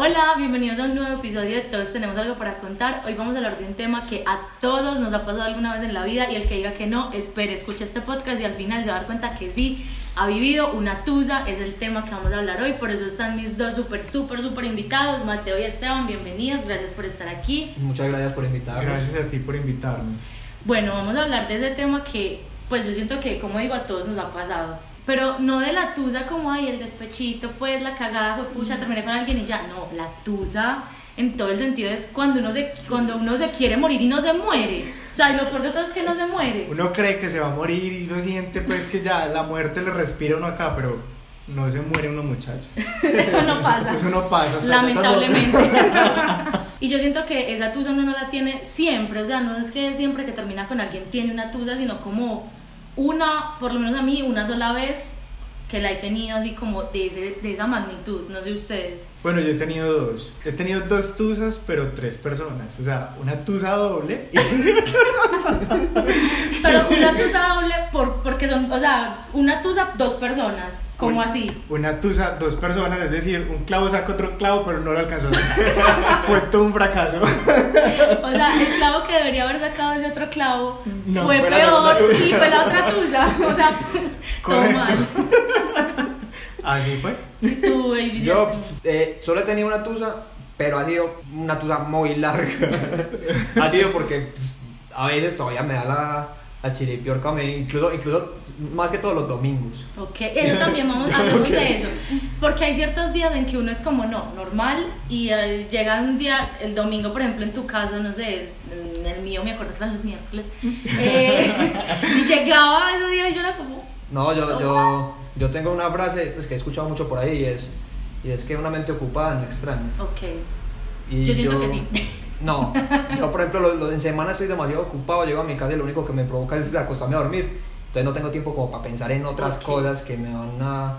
Hola, bienvenidos a un nuevo episodio de Todos tenemos algo para contar. Hoy vamos a hablar de un tema que a todos nos ha pasado alguna vez en la vida y el que diga que no, espere, escuche este podcast y al final se va a dar cuenta que sí, ha vivido una tusa, es el tema que vamos a hablar hoy, por eso están mis dos súper, súper, súper invitados, Mateo y Esteban, bienvenidos, gracias por estar aquí. Muchas gracias por invitarnos. Gracias a ti por invitarnos. Bueno, vamos a hablar de ese tema que, pues yo siento que, como digo, a todos nos ha pasado. Pero no de la tusa como, ay, el despechito, pues la cagada, fue pucha, terminé con alguien y ya. No, la tusa en todo el sentido es cuando uno se, cuando uno se quiere morir y no se muere. O sea, y lo peor de todo es que no se muere. Uno cree que se va a morir y uno siente pues que ya la muerte le respira uno acá, pero no se muere uno muchacho. Eso no pasa. Eso no pasa. o sea, Lamentablemente. y yo siento que esa tusa uno no la tiene siempre, o sea, no es que siempre que termina con alguien tiene una tusa, sino como una, por lo menos a mí, una sola vez que la he tenido así como de, ese, de esa magnitud, no sé ustedes. Bueno, yo he tenido dos. He tenido dos tusas, pero tres personas. O sea, una tusa doble. y- Pero una tusa doble por, porque son, o sea, una tusa dos personas, como Un- así. Una tusa, dos personas, es decir, un clavo saca otro clavo, pero no lo alcanzó. Fue todo un fracaso. O sea, el clavo que debería haber sacado ese otro clavo No, fue peor y fue la otra tusa. O sea, mal. Así fue. Y tú, baby, Yo eh, solo he tenido una tusa, pero ha sido una tusa muy larga. ha sido porque pues, a veces todavía me da la, la chiripiorca, me, incluso, incluso más que todos los domingos. Ok, eso también vamos a hablemos Ok. de eso. Porque hay ciertos días en que uno es como no, normal, y eh, llega un día, el domingo, por ejemplo, en tu caso, no sé, en el mío, me acuerdo que eran los miércoles, eh, y llegaba ese día y yo era como, No, yo, yo, yo tengo una frase pues, que he escuchado mucho por ahí y es, y es que una mente ocupada no extraña. ok, Y yo siento que sí. No, yo por ejemplo lo- lo- en semana estoy demasiado ocupado, llego a mi casa y lo único que me provoca es acostarme a dormir. Entonces no tengo tiempo como para pensar en otras cosas que me van a,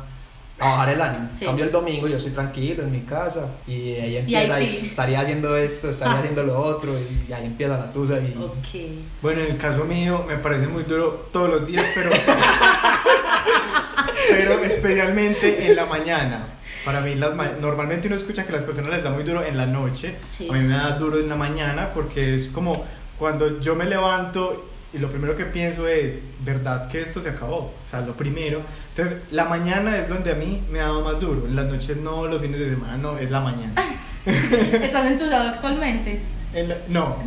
a bajar el ánimo. Sí. Cambio el domingo yo estoy tranquilo en mi casa y ahí Y empieza, ahí y sí. estaría haciendo esto, estaría Ah. haciendo lo otro y ahí empieza la tusa y... ok. Bueno, en el caso mío me parece muy duro todos los días, pero pero especialmente en la mañana. Para mí las ma- normalmente uno escucha que a las personas les da muy duro en la noche. Sí. A mí me da duro en la mañana porque es como cuando yo me levanto y lo primero que pienso es, ¿verdad que esto se acabó? O sea, lo primero. Entonces, la mañana es donde a mí me ha dado más duro. En las noches no, los fines de semana no, es la mañana. ¿Estás entusiasmado actualmente? En la- no.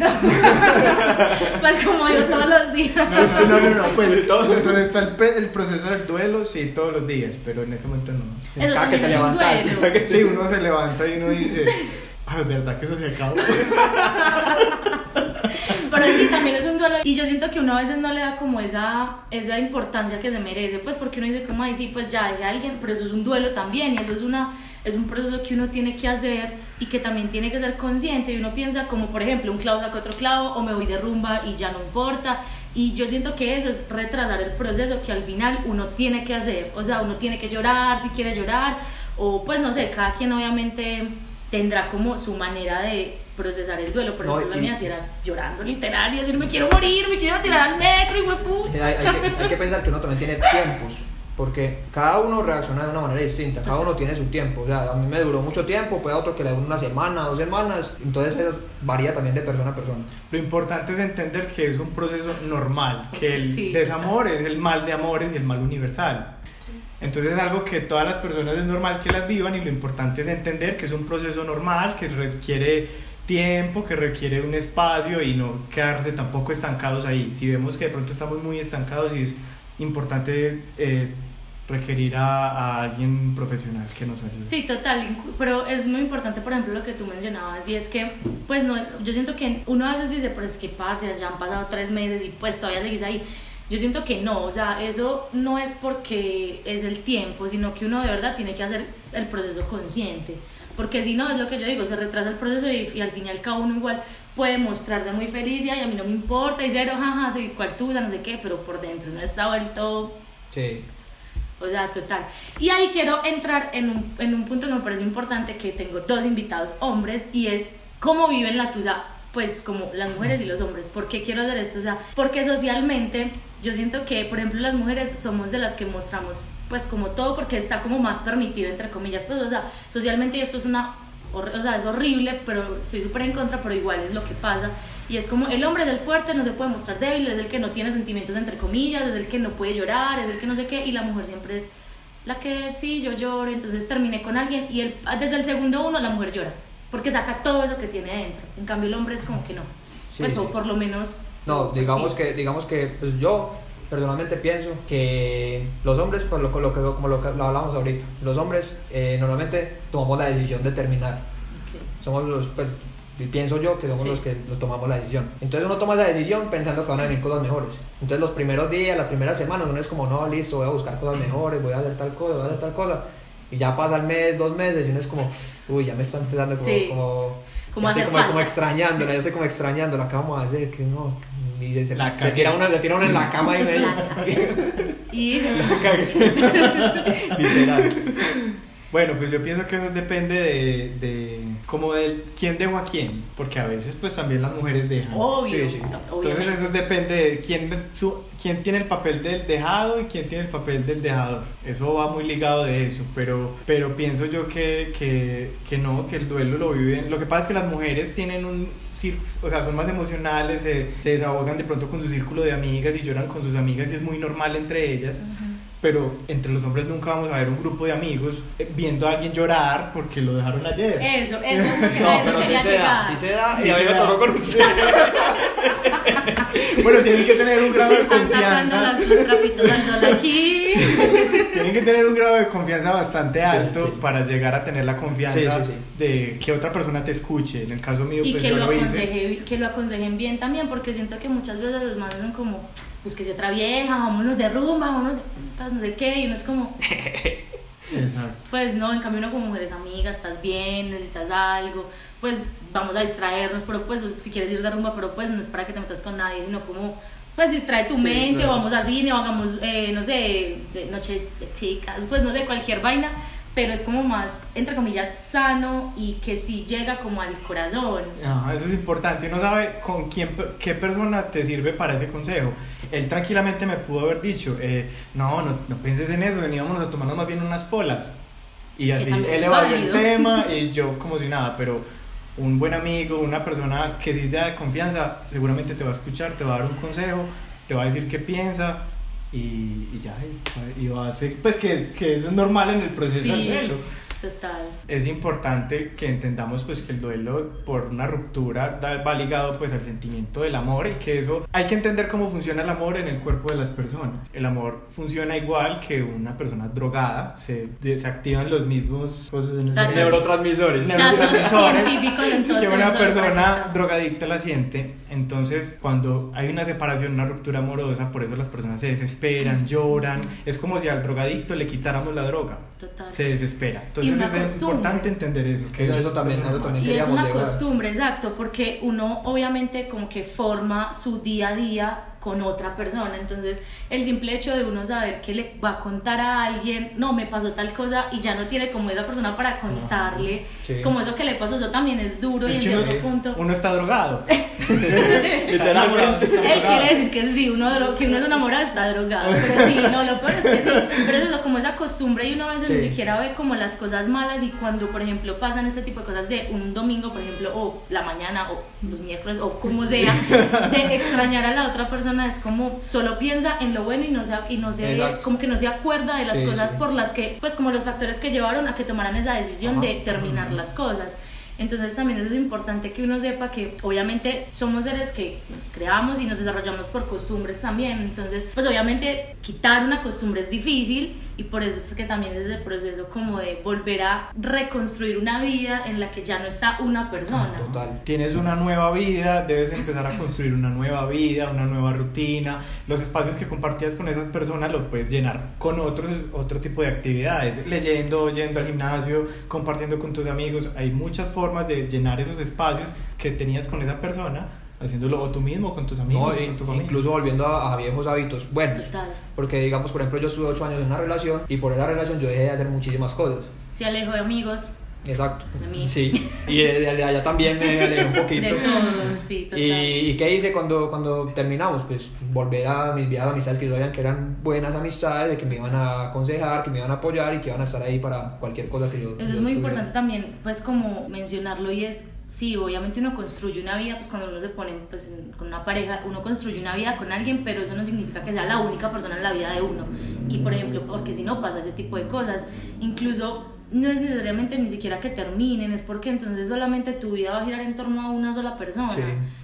Pues como yo todos los días. No, sí, no, no, no, pues todo, entonces está el, pre- el proceso del duelo, sí, todos los días, pero en ese momento no. Eso cada que te levantas. duelo. Sí, uno se levanta y uno dice, ay, ¿verdad que eso se acabó? Pero sí, también es un duelo. Y yo siento que uno a veces no le da como esa, esa importancia que se merece, pues porque uno dice como, ay, sí, pues ya dejé a alguien, pero eso es un duelo también y eso es una... Es un proceso que uno tiene que hacer y que también tiene que ser consciente. Y uno piensa, como por ejemplo, un clavo saca otro clavo, o me voy de rumba y ya no importa. Y yo siento que eso es retrasar el proceso que al final uno tiene que hacer. O sea, uno tiene que llorar si quiere llorar, o pues no sé, cada quien obviamente tendrá como su manera de procesar el duelo. Por No, ejemplo, la y- mía sí era llorando literal y decir, me quiero morir, me quiero tirar al metro y Hay, hay que, hay que pensar que uno también tiene tiempos, porque cada uno reacciona de una manera distinta, cada uno tiene su tiempo. O sea, a mí me duró mucho tiempo, puede a otro que le duró una semana, dos semanas, entonces eso varía también de persona a persona. Lo importante es entender que es un proceso normal, que el Sí. desamor es el mal de amores y el mal universal. Entonces es algo que todas las personas es normal que las vivan y lo importante es entender que es un proceso normal, que requiere tiempo, que requiere un espacio y no quedarse tampoco estancados ahí. Si vemos que de pronto estamos muy estancados y es importante eh, requerir a, a alguien profesional que nos ayude. Sí, total, pero es muy importante, por ejemplo, lo que tú mencionabas, y es que, pues, no, yo siento que uno a veces dice, pero es que, parce, ya han pasado tres meses y pues todavía seguís ahí. Yo siento que no, o sea, eso no es porque es el tiempo, sino que uno de verdad tiene que hacer el proceso consciente, porque si no, es lo que yo digo, se retrasa el proceso y, y al fin y al cabo uno igual puede mostrarse muy feliz y "Ay, a mí no me importa, y cero, jaja, soy cual tuya, no sé qué, pero por dentro uno está vuelto Sí. o sea, total. Y ahí quiero entrar en un, en un punto que me parece importante, que tengo dos invitados hombres, y es cómo viven la tusa, pues como las mujeres y los hombres. ¿Por qué quiero hacer esto? O sea, porque socialmente yo siento que, por ejemplo, las mujeres somos de las que mostramos, pues como todo, porque está como más permitido, entre comillas, pues, o sea, socialmente esto es una o sea, es horrible, pero soy súper en contra, pero igual es lo que pasa. Y es como el hombre es el fuerte, no se puede mostrar débil, es el que no tiene sentimientos entre comillas, es el que no puede llorar, es el que no sé qué, y la mujer siempre es la que sí, yo lloro, entonces terminé con alguien y el, desde el segundo uno la mujer llora, porque saca todo eso que tiene dentro. En cambio el hombre es como que no. Sí, pues sí. o por lo menos... No, digamos sí. que, digamos que pues yo personalmente pienso que los hombres, pues lo, lo que, como lo que lo hablamos ahorita, los hombres eh, normalmente tomamos la decisión de terminar. Sí. Somos los, pues, pienso yo que somos Sí. los que lo tomamos la decisión. Entonces uno toma esa decisión pensando que van a venir cosas mejores. Entonces los primeros días, las primeras semanas, uno es como, no, listo, voy a buscar cosas mejores, voy a hacer tal cosa, voy a hacer tal cosa. Y ya pasa el mes, dos meses, y uno es como, uy, ya me está empezando como, Sí. como, Como ya estoy hacer como, como extrañándola, ya estoy como extrañándola, ¿qué vamos a hacer? Que no, y se, se- La se tira una, se tira una en la cama y La una Y Literal. Bueno, pues yo pienso que eso depende de, de como del quién dejó a quién, porque a veces pues también las mujeres dejan. obvio, Sí, sí. Entonces eso depende de quién, su, quién tiene el papel del dejado y quién tiene el papel del dejador. Eso va muy ligado de eso, pero, pero pienso yo que, que, que no, que el duelo lo viven. Lo que pasa es que las mujeres tienen un cir- o sea, son más emocionales, se, se desahogan de pronto con su círculo de amigas y lloran con sus amigas y es muy normal entre ellas. Pero entre los hombres nunca vamos a ver un grupo de amigos eh, viendo a alguien llorar porque lo dejaron ayer. Eso, eso es lo que No, pero sí se da, sí se da, Sí y a mí me tocó conocer. Bueno, tienen que tener un grado Se de están sacando confianza. las, los trapitos al sol aquí. Tienen que tener un grado de confianza bastante alto sí. para llegar a tener la confianza Sí, sí, sí. de que otra persona te escuche. En el caso mío, Y pues que yo lo, lo hice. aconseje, que lo aconsejen bien también, porque siento que muchas veces los manes son como, pues que si otra vieja, vámonos de rumba, vámonos de putas, no sé qué, y uno es como, Exacto. pues no, en cambio uno como mujeres amigas, estás bien, necesitas algo, pues vamos a distraernos, pero pues si quieres ir de rumba, pero pues no es para que te metas con nadie, sino como, pues distrae tu Sí, mente, o vamos a cine, o hagamos, eh, no sé, de noche de chicas, pues no sé, cualquier vaina, pero es como más, entre comillas, sano y que sí llega como al corazón. Ajá, eso es importante. Uno sabe con quién, qué persona te sirve para ese consejo. Él tranquilamente me pudo haber dicho, eh, no, no, no pienses en eso, veníamos a tomarnos más bien unas polas. Y así, él evadió el tema y yo como si nada, pero un buen amigo, una persona que sí te da confianza, seguramente te va a escuchar, te va a dar un consejo, te va a decir qué piensa y, y ya, y, y va a hacer, pues que, que eso es normal en el proceso del Sí, duelo total. es importante que entendamos pues que el duelo por una ruptura va ligado pues al sentimiento del amor y que eso hay que entender cómo funciona el amor en el cuerpo de las personas. El amor funciona igual que una persona drogada, se desactivan los mismos cosas en el Datos- cerebro Neurotransmisores. Neurotransmisores científicos entonces. que una persona drogadicta la siente. Entonces, cuando hay una separación, una ruptura amorosa, por eso las personas se desesperan, lloran. Es como si al drogadicto le quitáramos la droga. Total. Se desespera. Entonces es costumbre. importante entender eso. Que eso también- eso también. Y es una llegar. costumbre, exacto, porque uno obviamente como que forma su día a día con otra persona, entonces el simple hecho de uno saber que le va a contar a alguien, no, me pasó tal cosa y ya no tiene como esa persona para contarle, Sí. como eso que le pasó, eso también es duro y en uno- cierto punto... Uno está drogado. Literalmente. Él quiere decir que sí, uno, que uno es enamorado está drogado, pero sí, no, lo peor es que sí, pero eso es como esa costumbre y uno a veces Sí. ni siquiera ve como las cosas malas y cuando, por ejemplo, pasan este tipo de cosas de un domingo, por ejemplo, o la mañana, o los miércoles, o como sea, de extrañar a la otra persona, es como solo piensa en lo bueno y no se, y no se Exacto. como que no se acuerda de las Sí, cosas sí. por las que, pues como los factores que llevaron a que tomaran esa decisión Ajá. de terminar las cosas. Entonces también eso es importante que uno sepa que obviamente somos seres que nos creamos y nos desarrollamos por costumbres también. Entonces, pues obviamente quitar una costumbre es difícil y por eso es que también es el proceso como de volver a reconstruir una vida en la que ya no está una persona. Total. Tienes una nueva vida, debes empezar a construir una nueva vida, una nueva rutina. Los espacios que compartías con esas personas los puedes llenar con otros, otro tipo de actividades, leyendo, yendo al gimnasio, compartiendo con tus amigos. Hay muchas formas de llenar esos espacios que tenías con esa persona, haciéndolo o tú mismo, con tus amigos, No, o con tu familia. incluso volviendo a, a viejos hábitos buenos. Total. Porque, digamos, por ejemplo, yo estuve 8 años en una relación y por esa relación yo dejé de hacer muchísimas cosas. Se alejó de amigos. Exacto. De mí. Sí. Y de, de allá también me alejé un poquito. De todo, sí, total. ¿Y, ¿Y qué hice cuando, cuando terminamos? Pues volver a mis viejas amistades que yo sabían que eran buenas amistades, de que me iban a aconsejar, que me iban a apoyar y que iban a estar ahí para cualquier cosa que yo. Eso yo es muy tuviera. importante también, pues como mencionarlo y es, sí, obviamente uno construye una vida, pues cuando uno se pone pues, con una pareja, uno construye una vida con alguien, pero eso no significa que sea la única persona en la vida de uno. Y por ejemplo, porque si no pasa ese tipo de cosas, incluso no es necesariamente ni siquiera que terminen, es porque entonces solamente tu vida va a girar en torno a una sola persona. Sí.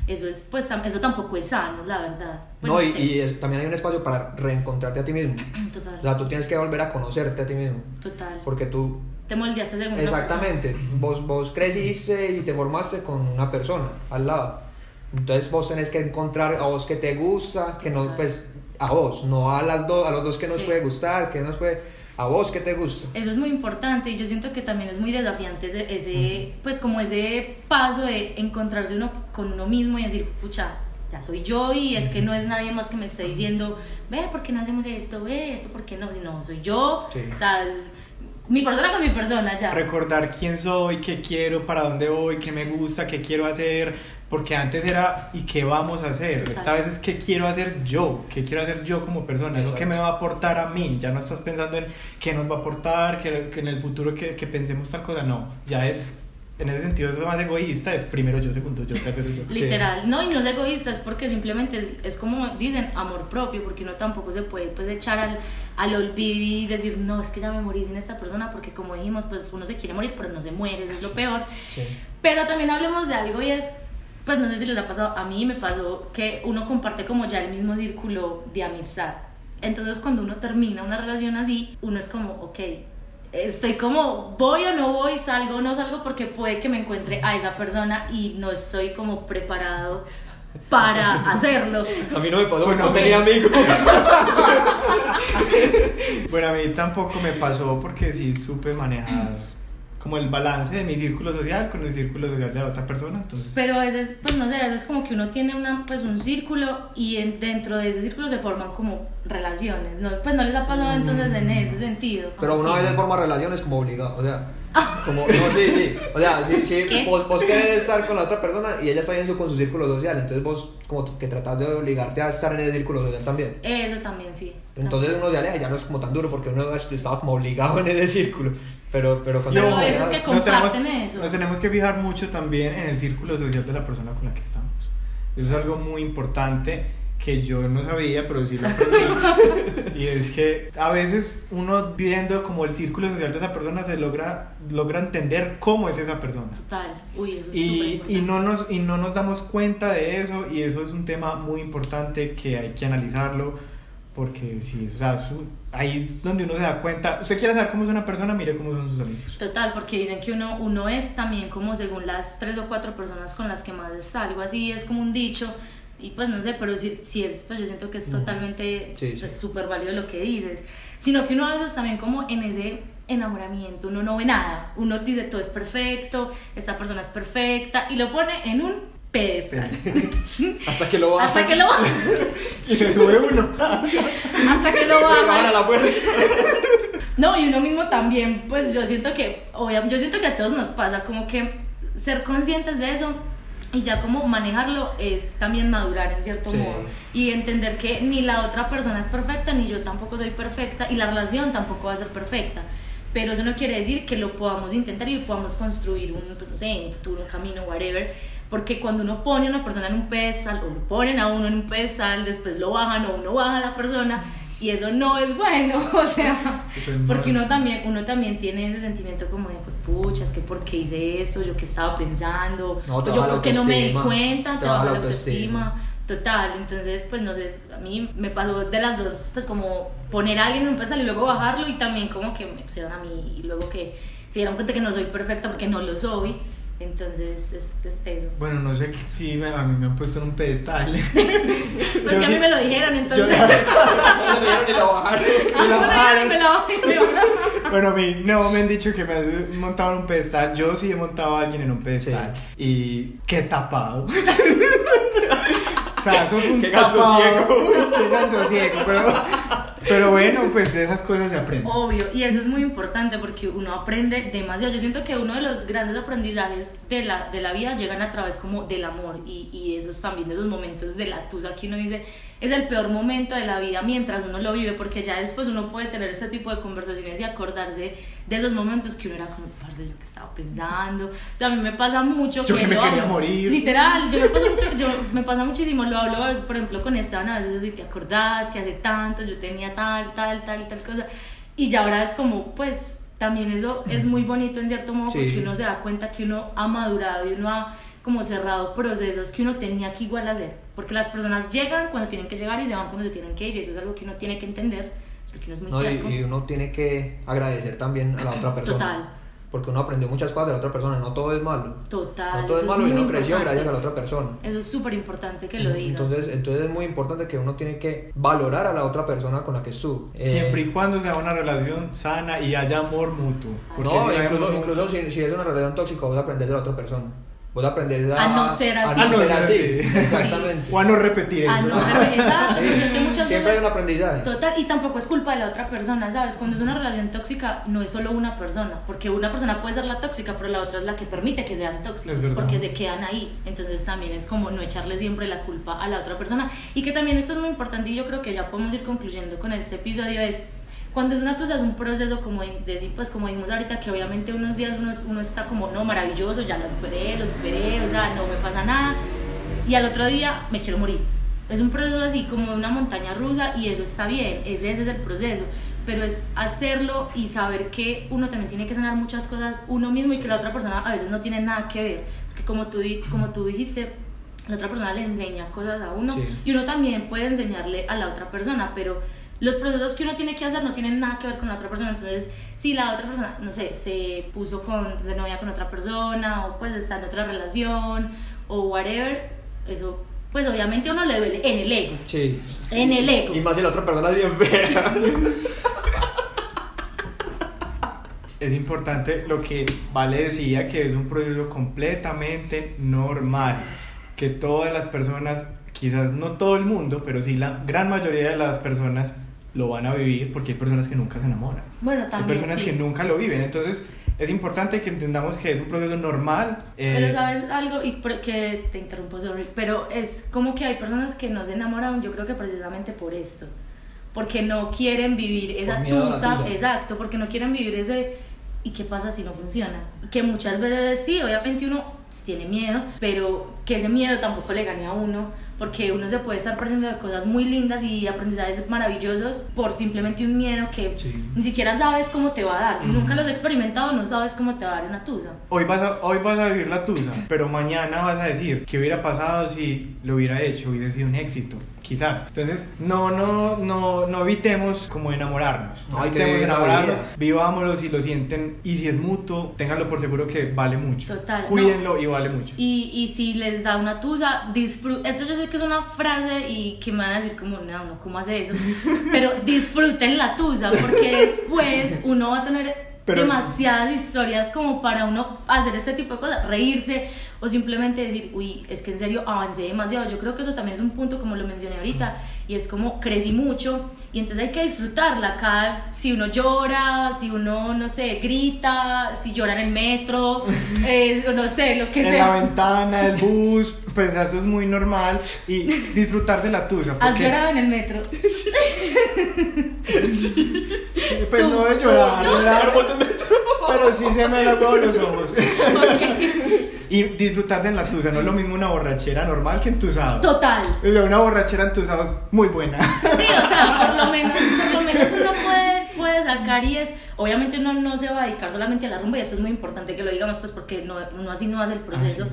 Eso es, pues tam- eso tampoco es sano, la verdad. Pues, No, y, sé. y es- también hay un espacio para reencontrarte a ti mismo. Total, O sea, tú tienes que volver a conocerte a ti mismo. total. Porque tú, Te moldeaste según exactamente, vos, vos creciste y te formaste con una persona al lado. Entonces vos tenés que encontrar a vos que te gusta, que no, pues, a vos, no a las dos, a los dos que nos Sí. puede gustar, que nos puede, a vos que te gusta. Eso es muy importante y yo siento que también es muy desafiante ese, ese pues como ese paso de encontrarse uno con uno mismo y decir, pucha, ya soy yo y es que no es nadie más que me esté diciendo, ve, ¿por qué no hacemos esto? Ve, esto, ¿por qué no? Sino soy yo, Sí. o sea, mi persona con mi persona ya. recordar quién soy, qué quiero, para dónde voy, qué me gusta, qué quiero hacer, porque antes era y qué vamos a hacer. Total. Esta vez es qué quiero hacer yo, qué quiero hacer yo como persona, Exacto. qué me va a aportar a mí. Ya no estás pensando en qué nos va a aportar, que, que en el futuro que, que pensemos tal cosa, no, ya es. En ese sentido, eso es más egoísta, es primero yo, segundo yo, tercero yo. Literal, no, y no es egoísta, es porque simplemente es, es como dicen, amor propio, porque uno tampoco se puede pues echar al, al olvido y decir, no, es que ya me morí sin esta persona, porque como dijimos, pues uno se quiere morir, pero no se muere, eso es lo peor. Sí. Pero también hablemos de algo y es, pues no sé si les ha pasado, a mí me pasó que uno comparte como ya el mismo círculo de amistad. Entonces cuando uno termina una relación así, uno es como, ok, estoy como, voy o no voy, salgo o no salgo, porque puede que me encuentre a esa persona y no estoy como preparado para hacerlo. A mí no me pasó, Bueno, no tenía amigos. Bueno, a mí tampoco me pasó porque sí supe manejar como el balance de mi círculo social con el círculo social de la otra persona. Entonces, Pero a veces, pues no sé, a veces como que uno tiene una, pues un círculo y en- dentro de ese círculo se forman como relaciones, ¿no? Pues no les ha pasado entonces en ese sentido. Pero ¿O una sí? vez forma relaciones como obligado, o sea, como, no, sí, sí, o sea, sí, sí, vos, vos querés estar con la otra persona y ella está yendo con su círculo social, entonces vos como que tratás de obligarte a estar en ese círculo social también. Eso también, sí. Entonces también. uno se aleja ya no es como tan duro porque uno estaba como obligado en ese círculo, pero, pero cuando veces alejamos- que nos tenemos, eso. nos tenemos que fijar mucho también en el círculo social de la persona con la que estamos. Eso es algo muy importante que yo no sabía, pero sí lo aprendí. y es que a veces uno viendo como el círculo social de esa persona se logra, logra entender cómo es esa persona. Total. Uy, eso es Y, importante. y, no nos, y no nos damos cuenta de eso y eso es un tema muy importante que hay que analizarlo porque sí, o sea, su- ahí es donde uno se da cuenta, usted quiere saber cómo es una persona, mire cómo son sus amigos. Total, porque dicen que uno, uno es también como según las tres o cuatro personas con las que más está, algo así, es como un dicho, y pues no sé, pero si, si es, pues yo siento que es totalmente Sí, sí. pues, súper válido lo que dices, sino que uno a veces también como en ese enamoramiento, uno no ve nada, uno dice todo es perfecto, esta persona es perfecta, y lo pone en un pedestal, hasta que lo bajan, hasta que lo, Y se sube uno. hasta que lo bajan. a la fuerza. No, y uno mismo también, pues yo siento que, obviamente, yo siento que a todos nos pasa, como que ser conscientes de eso y ya como manejarlo es también madurar en cierto Sí. modo y entender que ni la otra persona es perfecta, ni yo tampoco soy perfecta y la relación tampoco va a ser perfecta. Pero eso no quiere decir que lo podamos intentar y podamos construir un, pues, no sé, un futuro, un camino, whatever. Porque cuando uno pone a una persona en un pedestal o lo ponen a uno en un pedestal, después lo bajan o uno baja a la persona y eso no es bueno. O sea, porque uno también, uno también tiene ese sentimiento como de, pucha, es que por qué hice esto, yo qué estaba pensando, No, te yo por qué no me di cuenta, te baja la la autoestima. autoestima. Total, entonces pues no sé, a mí me pasó de las dos, pues como poner a alguien en un pedestal y luego bajarlo y también como que me pusieron a mí y luego que se dieron cuenta que no soy perfecta porque no lo soy, entonces es, es eso. Bueno, no sé si me- a mí me han puesto en un pedestal. Pues Yo que a mí sí- me lo dijeron, entonces... yo- me lo bajaron. Me lo bueno, bajaron. me lo bajé. Bueno, a mí no me han dicho que me han montado en un pedestal. Yo sí he montado a alguien en un pedestal. Y qué tapado. o sea, eso un Qué ganso tapado. ciego. Qué ganso ciego, pero. Pero bueno, pues de esas cosas se aprende. Obvio, y eso es muy importante porque uno aprende demasiado. Yo siento que uno de los grandes aprendizajes de la, de la vida llegan a través como del amor y, y esos también de los momentos de la tusa que uno dice es el peor momento de la vida mientras uno lo vive porque ya después uno puede tener este tipo de conversaciones y acordarse de esos momentos que uno era como, parce, yo que estaba pensando. O sea, a mí me pasa mucho Yo que me lo quería hablo- morir. Literal, yo me pasa mucho, yo me pasa muchísimo, lo hablo, por ejemplo, con Esteban, a veces, "Uy, ¿te acordás que hace tanto yo tenía tal, tal, tal, tal cosa? Y ya ahora es como, pues, también eso es muy bonito en cierto modo Sí. porque uno se da cuenta que uno ha madurado y uno ha como cerrado procesos que uno tenía que igual hacer. Porque las personas llegan cuando tienen que llegar y se van cuando se tienen que ir y eso es algo que uno tiene que entender, porque uno es muy No, y, uno tiene que agradecer también a la otra persona. Total. Porque uno aprendió muchas cosas de la otra persona, no todo es malo. Total. no todo es malo y muy uno creció importante. gracias a la otra persona. Eso es súper importante que lo digas. Entonces, entonces es muy importante que uno tiene que valorar a la otra persona con la que estuvo. Eh, Siempre y cuando sea una relación sana y haya amor mutuo. No, incluso, incluso si, si es una relación tóxica, vos aprendes de la otra persona. Vos aprendes a, A no ser así. A no A ser así. Exactamente. O a no repetir eso. no, exacto, Sí. porque es que muchas Siempre hay veces un aprendizaje. Total, y tampoco es culpa de la otra persona, ¿sabes? Cuando es una relación tóxica, no es solo una persona, porque una persona puede ser la tóxica, pero la otra es la que permite que sean tóxicos, porque se quedan ahí. Entonces también es como no echarle siempre la culpa a la otra persona. Y que también esto es muy importante y yo creo que ya podemos ir concluyendo con este episodio, es cuando es una cosa, es un proceso como, de, pues, como dijimos ahorita, que obviamente unos días uno, uno está como, no, maravilloso, ya lo superé, lo superé, o sea, no me pasa nada, y al otro día me quiero morir. Es un proceso así como una montaña rusa y eso está bien, ese, ese es el proceso, pero es hacerlo y saber que uno también tiene que sanar muchas cosas uno mismo y que la otra persona a veces no tiene nada que ver, porque como tú, como tú dijiste, la otra persona le enseña cosas a uno Sí. y uno también puede enseñarle a la otra persona, pero los procesos que uno tiene que hacer no tienen nada que ver con la otra persona. Entonces, si la otra persona, no sé, se puso con, de novia con otra persona o pues está en otra relación o whatever, eso pues obviamente a uno le duele en el ego. Sí. En el ego. Y más si la otra persona es bien fea. Es importante lo que Vale decía, que es un proceso completamente normal, que todas las personas, quizás no todo el mundo, pero sí la gran mayoría de las personas lo van a vivir porque hay personas que nunca se enamoran. Bueno, Hay también personas sí. que nunca lo viven, entonces es importante que entendamos que es un proceso normal. eh, Pero sabes algo, y que te interrumpo, sorry, pero es como que hay personas que no se enamoran, yo creo que precisamente por esto, porque no quieren vivir esa tusa. exacto, porque no quieren vivir ese, ¿y qué pasa si no funciona? Que muchas veces sí, obviamente uno tiene miedo, pero que ese miedo tampoco le gane a uno, porque uno se puede estar perdiendo de cosas muy lindas y aprendizajes maravillosos por simplemente un miedo que Sí. ni siquiera sabes cómo te va a dar. Si nunca los has experimentado, no sabes cómo te va a dar una tusa. Hoy vas, a, hoy vas a vivir la tusa, pero mañana vas a decir qué hubiera pasado si lo hubiera hecho, hubiera sido un éxito, quizás. Entonces, no, no, no, no evitemos como enamorarnos. No evitemos enamorarnos, vivámoslo si lo sienten y si es mutuo, ténganlo por seguro que vale mucho. Total, no. Cuídenlo y vale mucho. Y, y si les da una tusa, disfruten. Esto yo sé que es una frase y que me van a decir como, no, no, ¿cómo hace eso? Pero disfruten la tusa porque después uno va a tener Pero demasiadas historias como para uno hacer este tipo de cosas, reírse o simplemente decir, uy, es que en serio avancé demasiado. Yo creo que eso también es un punto, como lo mencioné ahorita, y es como crecí mucho y entonces hay que disfrutarla. Cada, si uno llora, si uno, no sé, grita, si llora en el metro, eh, no sé, lo que en sea. la ventana, el bus, pues eso es muy normal y disfrutarse la tusa. ¿Has llorado en el metro? Pues Tú. no de llorar, llorar, pero sí se me han los ojos. Ok. Y disfrutarse en la tusa, no es lo mismo una borrachera normal que entusado. Total. O sea, una borrachera entusado es muy buena. Sí, o sea, por lo menos, por lo menos uno puede, puede sacar y es, obviamente uno no se va a dedicar solamente a la rumba y esto es muy importante que lo digamos pues porque no, uno así no hace el proceso. sí.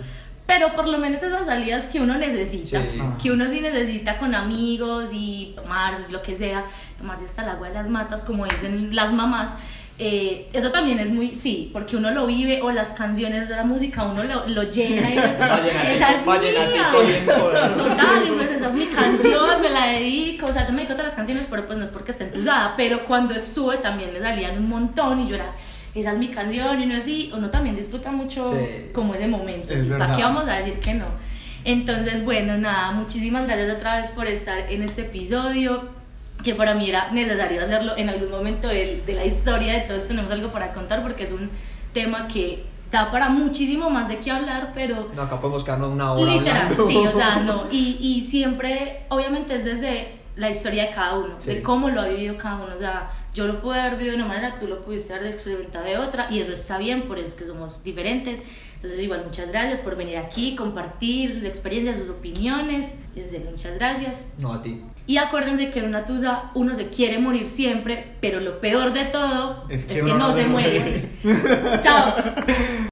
Pero por lo menos esas salidas que uno necesita, Sí. que uno sí necesita con amigos y tomar lo que sea, tomarse hasta el agua de las matas, como dicen las mamás, eh, eso también es muy, sí, porque uno lo vive o las canciones de la música, uno lo, lo llena y esa es Vallenatico bien mía. Total, y pues esa es mi canción, me la dedico, o sea, yo me dedico a todas las canciones, pero pues no es porque esté entusada, pero cuando estuve también me salían un montón y yo era, esa es mi canción y no así, uno también disfruta mucho Sí. como ese momento, Es ¿sí? ¿para qué vamos a decir que no? Entonces, bueno, nada, muchísimas gracias otra vez por estar en este episodio. Que para mí era necesario hacerlo en algún momento de, de la historia de todos tenemos algo para contar porque es un tema que da para muchísimo más de qué hablar, pero No, acá podemos quedarnos una hora literal, hablando. sí, o sea, no, y, y siempre, obviamente es desde la historia de cada uno, Sí. de cómo lo ha vivido cada uno, o sea, yo lo pude haber vivido de una manera, tú lo pudiste haber experimentado de otra, y eso está bien, por eso es que somos diferentes, entonces igual muchas gracias por venir aquí, compartir sus experiencias, sus opiniones, y en serio, muchas gracias. No, a ti. Y acuérdense que en una tusa uno se quiere morir siempre, pero lo peor de todo es que, no se muere. Chao.